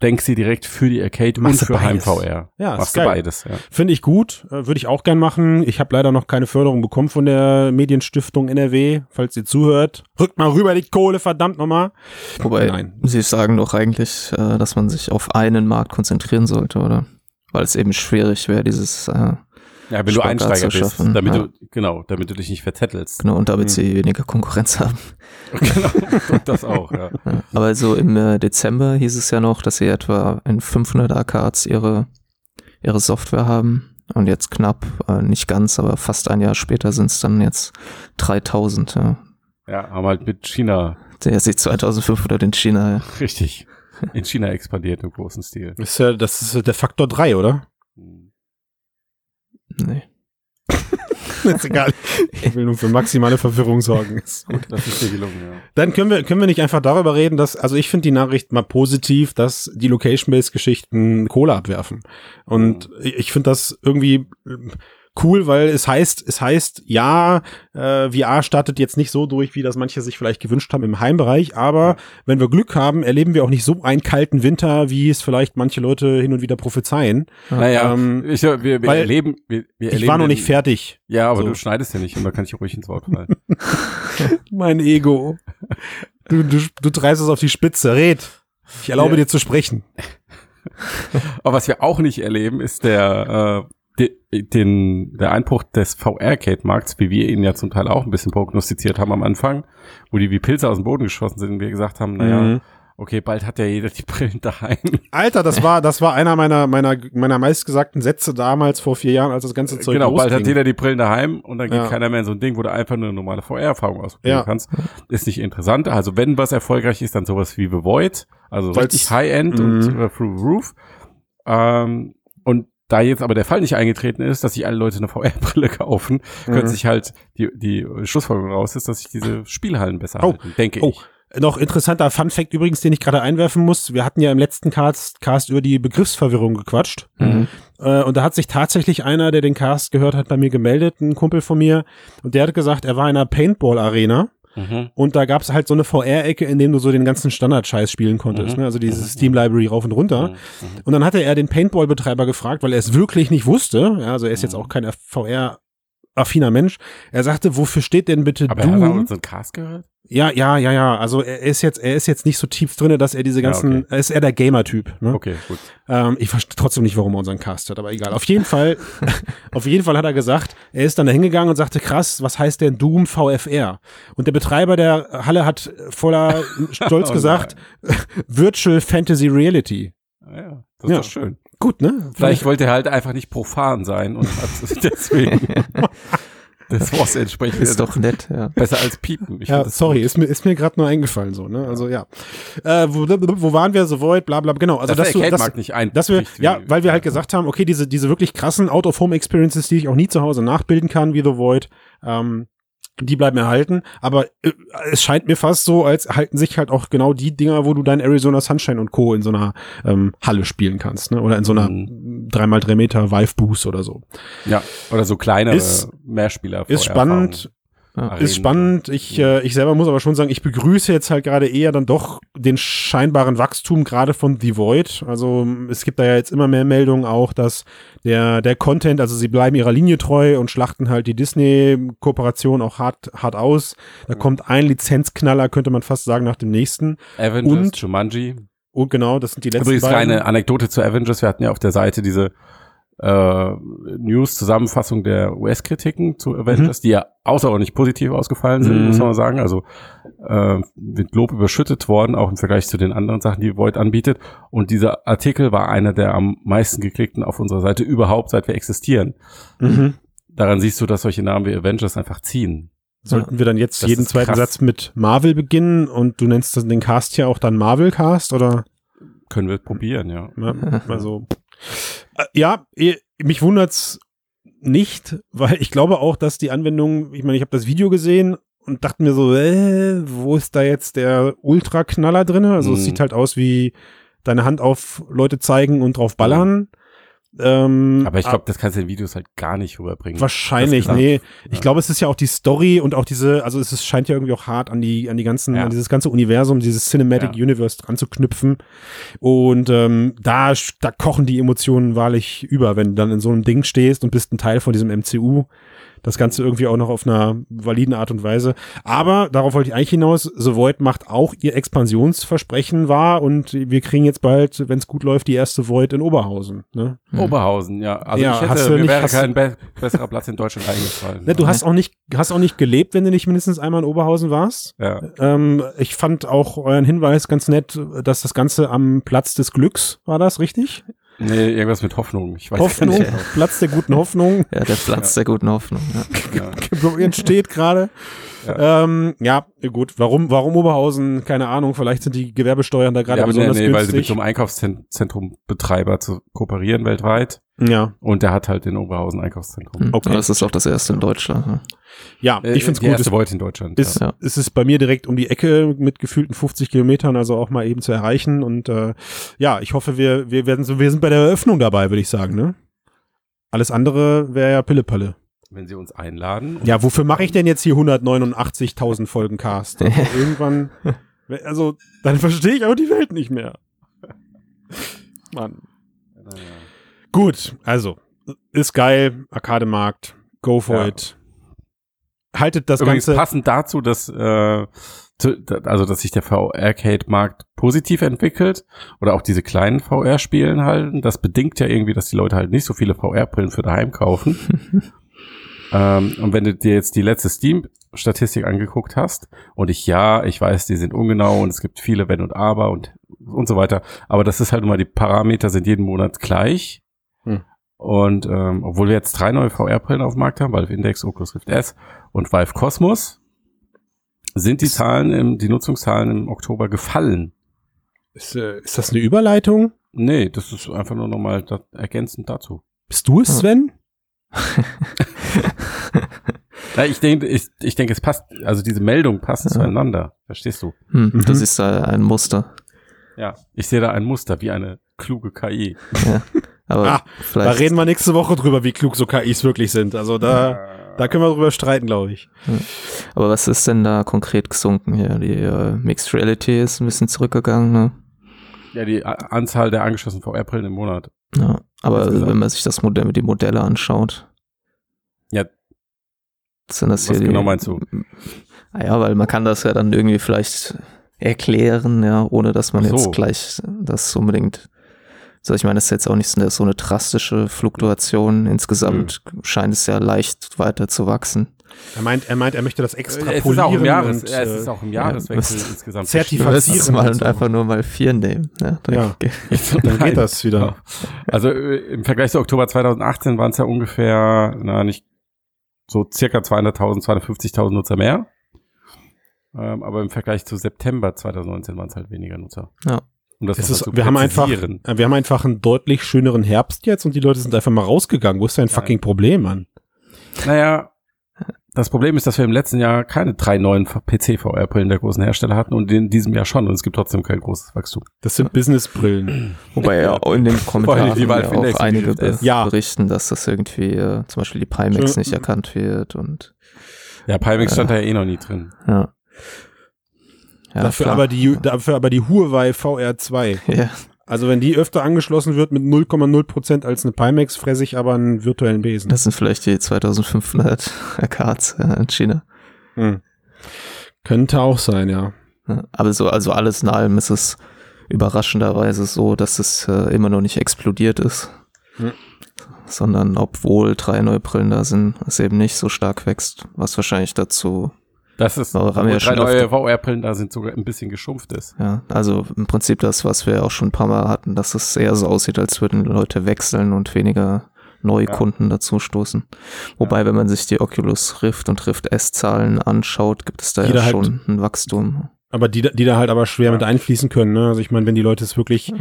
denk sie direkt für die Arcade Machst und für Heim-VR. Ja, Machst ist geil. beides. Ja. Finde ich gut, äh, würde ich auch gern machen. Ich habe leider noch keine Förderung bekommen von der Medienstiftung NRW, falls ihr zuhört. Rückt mal rüber die Kohle, verdammt nochmal. Wobei, Nein. sie sagen doch eigentlich, äh, dass man sich auf einen Markt konzentrieren sollte, oder? Weil es eben schwierig wäre, dieses äh, ja, wenn du Einsteiger bist, damit ja. du, genau, damit du dich nicht verzettelst. Genau, und damit mhm. sie weniger Konkurrenz haben. genau, und das auch, ja. ja. Aber so im äh, Dezember hieß es ja noch, dass sie etwa in 500 Arcades ihre, ihre Software haben. Und jetzt knapp, äh, nicht ganz, aber fast ein Jahr später sind es dann jetzt 3000, ja. Ja, haben halt mit China. Der sieht 2500 in China, ja. Richtig. In China expandiert im großen Stil. Ist ja, das ist der Faktor 3, oder? Nee. ist egal. Ich will nur für maximale Verwirrung sorgen. Das ist dir gelungen, ja. Dann können wir, können wir nicht einfach darüber reden, dass, also ich finde die Nachricht mal positiv, dass die Location-Based-Geschichten Kohle abwerfen. Und mhm. ich finde das irgendwie, cool, weil es heißt, es heißt, ja, äh, VR startet jetzt nicht so durch, wie das manche sich vielleicht gewünscht haben im Heimbereich, aber wenn wir Glück haben, erleben wir auch nicht so einen kalten Winter, wie es vielleicht manche Leute hin und wieder prophezeien. Naja, ähm, ich, wir, wir erleben, wir, wir ich war noch nicht fertig. Ja, aber so. du schneidest ja nicht und da kann ich ruhig ins Wort fallen. mein Ego. Du, du, du treibst es auf die Spitze. Red. Ich erlaube ja. dir zu sprechen. aber was wir auch nicht erleben, ist der äh, den, der Einbruch des VR-Arcade-Markts, wie wir ihn ja zum Teil auch ein bisschen prognostiziert haben am Anfang, wo die wie Pilze aus dem Boden geschossen sind und wir gesagt haben, naja, mhm. okay, bald hat ja jeder die Brillen daheim. Alter, das war, das war einer meiner, meiner, meiner meistgesagten Sätze damals vor vier Jahren, als das ganze Zeug Genau, bald hat jeder die Brillen daheim und dann geht ja. keiner mehr in so ein Ding, wo du einfach nur eine normale VR-Erfahrung ausprobieren ja. kannst. Ist nicht interessant. Also wenn was erfolgreich ist, dann sowas wie The Void, also Weil's, richtig High-End und uh, Through Roof. Ähm, und da jetzt aber der Fall nicht eingetreten ist, dass sich alle Leute eine VR-Brille kaufen, mhm. könnte sich halt die, die Schlussfolgerung raus ist, dass sich diese Spielhallen besser oh. halten, denke oh. ich. Noch interessanter Fun Fact übrigens, den ich gerade einwerfen muss. Wir hatten ja im letzten Cast, Cast über die Begriffsverwirrung gequatscht. Mhm. Äh, und da hat sich tatsächlich einer, der den Cast gehört hat, bei mir gemeldet, ein Kumpel von mir. Und der hat gesagt, er war in einer Paintball-Arena Mhm. Und da gab es halt so eine VR-Ecke, in dem du so den ganzen Standard-Scheiß spielen konntest. Mhm. Ne? Also dieses mhm. Steam-Library rauf und runter. Mhm. Und dann hatte er den Paintball-Betreiber gefragt, weil er es wirklich nicht wusste. Ja, also er ist jetzt mhm. auch kein VR- affiner Mensch. Er sagte, wofür steht denn bitte Aber Doom? Aber hat er unseren Cast gehört? Ja, ja, ja, ja. Also er ist jetzt, er ist jetzt nicht so tief drinne, dass er diese ganzen, ja, okay. er ist eher der Gamer-Typ. Ne? Okay, gut. Ähm, ich verstehe trotzdem nicht, warum er unseren Cast hat, aber egal. Auf jeden Fall, auf jeden Fall hat er gesagt, er ist dann da hingegangen und sagte, krass, was heißt denn Doom VFR? Und der Betreiber der Halle hat voller Stolz oh gesagt, Virtual Fantasy Reality. Ah ja, das ist ja. doch schön. Gut, ne? Vielleicht wollte er halt einfach nicht profan sein und hat deswegen das Wort entsprechend. Ist doch nett, ja. Besser als piepen. Ich ja, sorry, ist mir, ist mir gerade nur eingefallen so, ne? Also ja. Äh, wo, wo waren wir? So Void, bla bla, genau. Also das dass du, das, nicht ein, dass wir, ja, weil wir halt gesagt haben, okay, diese, diese wirklich krassen Out-of-Home-Experiences, die ich auch nie zu Hause nachbilden kann, wie The Void, ähm, die bleiben erhalten, aber äh, es scheint mir fast so, als halten sich halt auch genau die Dinger, wo du dein Arizona Sunshine und Co. in so einer ähm, Halle spielen kannst, ne? Oder in so einer mhm. 3x3 Meter Vive Boost oder so. Ja, oder so kleine Mehrspieler. Ist spannend. Ja. Ist spannend. Ich, äh, ich selber muss aber schon sagen, ich begrüße jetzt halt gerade eher dann doch den scheinbaren Wachstum gerade von The Void. Also es gibt da ja jetzt immer mehr Meldungen auch, dass der, der Content, also sie bleiben ihrer Linie treu und schlachten halt die Disney-Kooperation auch hart, hart aus. Da mhm. kommt ein Lizenzknaller, könnte man fast sagen, nach dem nächsten. Avengers, und, Jumanji. Und genau, das sind die letzten Übrigens beiden. kleine Anekdote zu Avengers. Wir hatten ja auf der Seite diese äh, News-Zusammenfassung der US-Kritiken zu Avengers, mhm. die ja außerordentlich positiv ausgefallen sind, mhm. muss man sagen. Also äh, mit Lob überschüttet worden, auch im Vergleich zu den anderen Sachen, die Void anbietet. Und dieser Artikel war einer der am meisten geklickten auf unserer Seite überhaupt, seit wir existieren. Mhm. Daran siehst du, dass solche Namen wie Avengers einfach ziehen. Sollten wir dann jetzt das jeden zweiten krass. Satz mit Marvel beginnen und du nennst den Cast ja auch dann Marvel Cast oder? Können wir probieren, ja. ja also äh, ja, mich wundert's nicht, weil ich glaube auch, dass die Anwendung, ich meine, ich habe das Video gesehen und dachte mir so, äh, wo ist da jetzt der Ultraknaller drin? Also mhm. es sieht halt aus wie deine Hand auf Leute zeigen und drauf ballern. Mhm. Ähm, aber ich glaube, das kannst du in Videos halt gar nicht rüberbringen. Wahrscheinlich, nee. Ich glaube, es ist ja auch die Story und auch diese, also es ist, scheint ja irgendwie auch hart an die, an die ganzen, ja. an dieses ganze Universum, dieses Cinematic ja. Universe dran zu knüpfen. Und ähm, da, da kochen die Emotionen wahrlich über, wenn du dann in so einem Ding stehst und bist ein Teil von diesem MCU das Ganze irgendwie auch noch auf einer validen Art und Weise. Aber darauf wollte ich eigentlich hinaus, The Void macht auch ihr Expansionsversprechen wahr und wir kriegen jetzt bald, wenn es gut läuft, die erste Void in Oberhausen. Ne? Hm. Oberhausen, ja. Also ja, ich hätte, mir nicht, wäre kein be besserer Platz in Deutschland eingefallen. Ne, du hast auch nicht, hast auch nicht gelebt, wenn du nicht mindestens einmal in Oberhausen warst. Ja. Ähm, ich fand auch euren Hinweis ganz nett, dass das Ganze am Platz des Glücks war das, richtig? Nee, irgendwas mit Hoffnung. Ich weiß Hoffnung, nicht. Platz der guten Hoffnung. Ja, der Platz ja. der guten Hoffnung. Ja. ja. entsteht gerade. Ja. Ähm, ja, gut. Warum, warum Oberhausen? Keine Ahnung. Vielleicht sind die Gewerbesteuern da gerade ja, besonders nee, nee, günstig. weil sie mit so einem Einkaufszentrumbetreiber zu kooperieren weltweit. Ja. Und der hat halt den Oberhausen Einkaufszentrum. Hm. Okay. das ist auch das erste in Deutschland. Ja, ich äh, finde es gut. Erste Void in Deutschland. Ist, ja. ist es bei mir direkt um die Ecke mit gefühlten 50 Kilometern, also auch mal eben zu erreichen. Und äh, ja, ich hoffe, wir, wir werden so, wir sind bei der Eröffnung dabei, würde ich sagen, ne? Alles andere wäre ja Pillepalle. Wenn Sie uns einladen. Ja, wofür mache ich denn jetzt hier 189.000 Folgen Cast? Also irgendwann, also dann verstehe ich auch die Welt nicht mehr. Mann. Ja. Gut, also ist geil, Arcade-Markt, go for ja. it haltet das Übrigens Ganze. passend dazu, dass äh, also dass sich der VR-Arcade-Markt positiv entwickelt oder auch diese kleinen VR-Spielen halten, das bedingt ja irgendwie, dass die Leute halt nicht so viele VR-Brillen für daheim kaufen. ähm, und wenn du dir jetzt die letzte Steam-Statistik angeguckt hast, und ich ja, ich weiß, die sind ungenau und es gibt viele Wenn und Aber und und so weiter, aber das ist halt immer, die Parameter sind jeden Monat gleich. Hm. Und ähm, obwohl wir jetzt drei neue VR-Brillen auf dem Markt haben, Valve Index, Oculus Rift S und Valve Cosmos, sind die Zahlen, im, die Nutzungszahlen im Oktober gefallen. Ist, äh, ist das eine Überleitung? Nee, das ist einfach nur nochmal da, ergänzend dazu. Bist du es, Sven? Ja, ich denke, ich, ich denke, es passt, also diese Meldung passt ja. zueinander. Verstehst du? Hm, mhm. Du siehst da ein Muster. Ja, ich sehe da ein Muster wie eine kluge KI. Ja. Aber ah, da reden wir nächste Woche drüber, wie klug so KIs wirklich sind. Also da, da können wir drüber streiten, glaube ich. Aber was ist denn da konkret gesunken hier? Die äh, Mixed Reality ist ein bisschen zurückgegangen, ne? Ja, die Anzahl der angeschlossenen VR-Brillen im Monat. Ja, aber wenn man sich das Modell mit die Modelle anschaut. Ja. Sind das was hier genau die, meinst du? Naja, weil man kann das ja dann irgendwie vielleicht erklären, ja, ohne dass man so. jetzt gleich das unbedingt so, ich meine, das ist jetzt auch nicht so eine drastische Fluktuation. Insgesamt mhm. scheint es ja leicht weiter zu wachsen. Er meint, er meint, er möchte das extrapolieren. Es ist auch im, Jahres, und, es ist auch im Jahreswechsel ja, insgesamt. Zertifizieren. Mal und so. einfach nur mal vier nehmen. Ja, dann, ja. dann geht das wieder. Also äh, im Vergleich zu Oktober 2018 waren es ja ungefähr, na nicht so circa 200.000, 250.000 Nutzer mehr. Ähm, aber im Vergleich zu September 2019 waren es halt weniger Nutzer. Ja. Um das ist, wir haben einfach, wir haben einfach einen deutlich schöneren Herbst jetzt und die Leute sind einfach mal rausgegangen. Wo ist dein fucking Problem, Mann? Naja, das Problem ist, dass wir im letzten Jahr keine drei neuen PC-VR-Brillen der großen Hersteller hatten und in diesem Jahr schon und es gibt trotzdem kein großes Wachstum. Das sind Business-Brillen. Wobei ja auch in dem Kommentar ja auch einige be ja. berichten, dass das irgendwie äh, zum Beispiel die Pimax nicht erkannt wird und Ja, Pimax stand da ja eh noch nie drin. Ja. ja dafür, aber die, dafür aber die Huawei VR2. Ja. Also wenn die öfter angeschlossen wird mit 0,0% als eine Pimax, fresse ich aber einen virtuellen Besen. Das sind vielleicht die 2500 Arcades ja, in China. Hm. Könnte auch sein, ja. ja. Aber so, also alles in allem ist es überraschenderweise so, dass es äh, immer noch nicht explodiert ist. Hm. Sondern obwohl drei neue Brillen da sind, es eben nicht so stark wächst, was wahrscheinlich dazu das ist, aber haben wir drei neue VR-Brillen da sind, sogar ein bisschen geschrumpft ist. Ja, also im Prinzip das, was wir auch schon ein paar Mal hatten, dass es eher so aussieht, als würden Leute wechseln und weniger neue ja. Kunden dazu stoßen. Wobei, ja. wenn man sich die Oculus Rift und Rift S-Zahlen anschaut, gibt es da Jeder ja schon halt, ein Wachstum. Aber die, die da halt aber schwer ja. mit einfließen können. Ne? Also ich meine, wenn die Leute es wirklich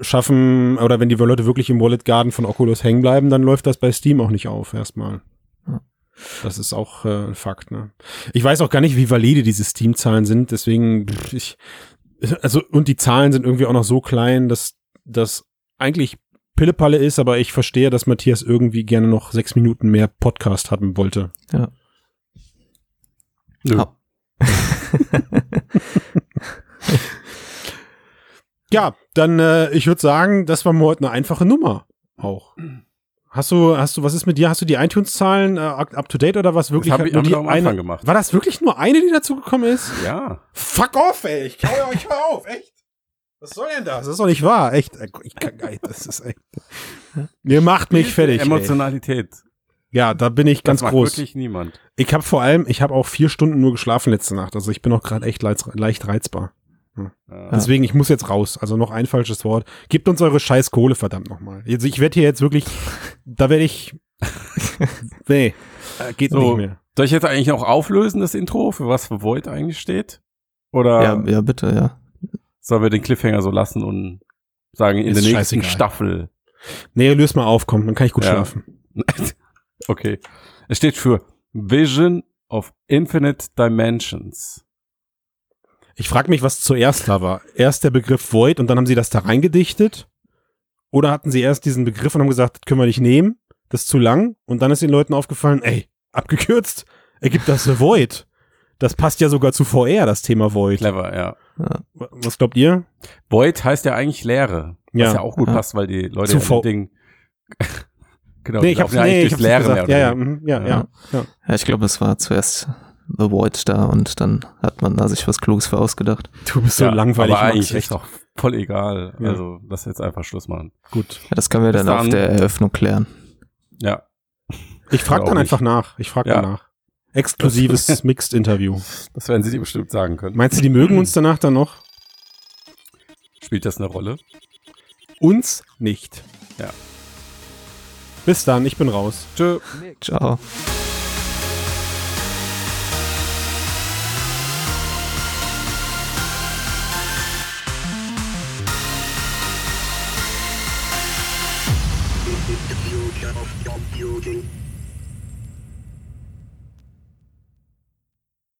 schaffen oder wenn die Leute wirklich im Wallet Garden von Oculus hängen bleiben, dann läuft das bei Steam auch nicht auf erstmal. Das ist auch äh, ein Fakt. Ne? Ich weiß auch gar nicht, wie valide diese Steam-Zahlen sind. Deswegen, ich, also und die Zahlen sind irgendwie auch noch so klein, dass das eigentlich Pillepalle ist, aber ich verstehe, dass Matthias irgendwie gerne noch sechs Minuten mehr Podcast haben wollte. Ja. Ja. ja, dann äh, ich würde sagen, das war mir heute eine einfache Nummer auch. Hast du, hast du, was ist mit dir? Hast du die iTunes-Zahlen äh, up to date oder was wirklich? Das hab ich, nur die am eine, gemacht. War das wirklich nur eine, die dazu gekommen ist? Ja. Fuck off, ey! Ich hau euch auf, echt. Was soll denn das? Das ist doch nicht wahr, echt. Ich kann, das ist echt. Ihr macht mich fertig. Emotionalität. Ey. Ja, da bin ich ganz das groß. wirklich niemand. Ich habe vor allem, ich habe auch vier Stunden nur geschlafen letzte Nacht. Also ich bin auch gerade echt leicht, leicht Ja. Deswegen, ich muss jetzt raus. Also noch ein falsches Wort. Gebt uns eure scheiß Kohle, verdammt nochmal. Also ich werde hier jetzt wirklich, da werde ich, nee, äh, geht so, nicht mehr. Soll ich jetzt eigentlich noch auflösen, das Intro, für was für Void eigentlich steht? Oder? Ja, ja bitte, ja. Sollen wir den Cliffhanger so lassen und sagen, in Ist der nächsten scheißegal. Staffel? Nee, löst mal auf, komm, dann kann ich gut ja. schlafen. okay. Es steht für Vision of Infinite Dimensions. Ich frage mich, was zuerst da war. Erst der Begriff Void und dann haben sie das da reingedichtet? Oder hatten sie erst diesen Begriff und haben gesagt, das können wir nicht nehmen, das ist zu lang? Und dann ist den Leuten aufgefallen, ey, abgekürzt, ergibt das eine Void. Das passt ja sogar zu VR, das Thema Void. Clever, ja. Was glaubt ihr? Void heißt ja eigentlich Leere. Was ja, ja auch gut ja. passt, weil die Leute zu ja Ding genau, nee, ich hab's, ja nee, ich hab's Leere ja, ja, mhm, ja, ja, ja, ja. ich glaube, es war zuerst The Void da und dann hat man da sich was Kluges für ausgedacht. Du bist so ja, langweilig. Aber eigentlich echt auch voll egal. Ja. Also lass jetzt einfach Schluss machen. Gut. Ja, das können wir dann, dann, auf der Eröffnung klären. Ja. Ich frage dann einfach nach. Ich frage ja. danach. Exklusives Mixed-Interview. Das werden sie dir bestimmt sagen können. Meinst du, die mögen uns danach dann noch? Spielt das eine Rolle? Uns nicht. Ja. Bis dann, ich bin raus. Tschö. Ciao.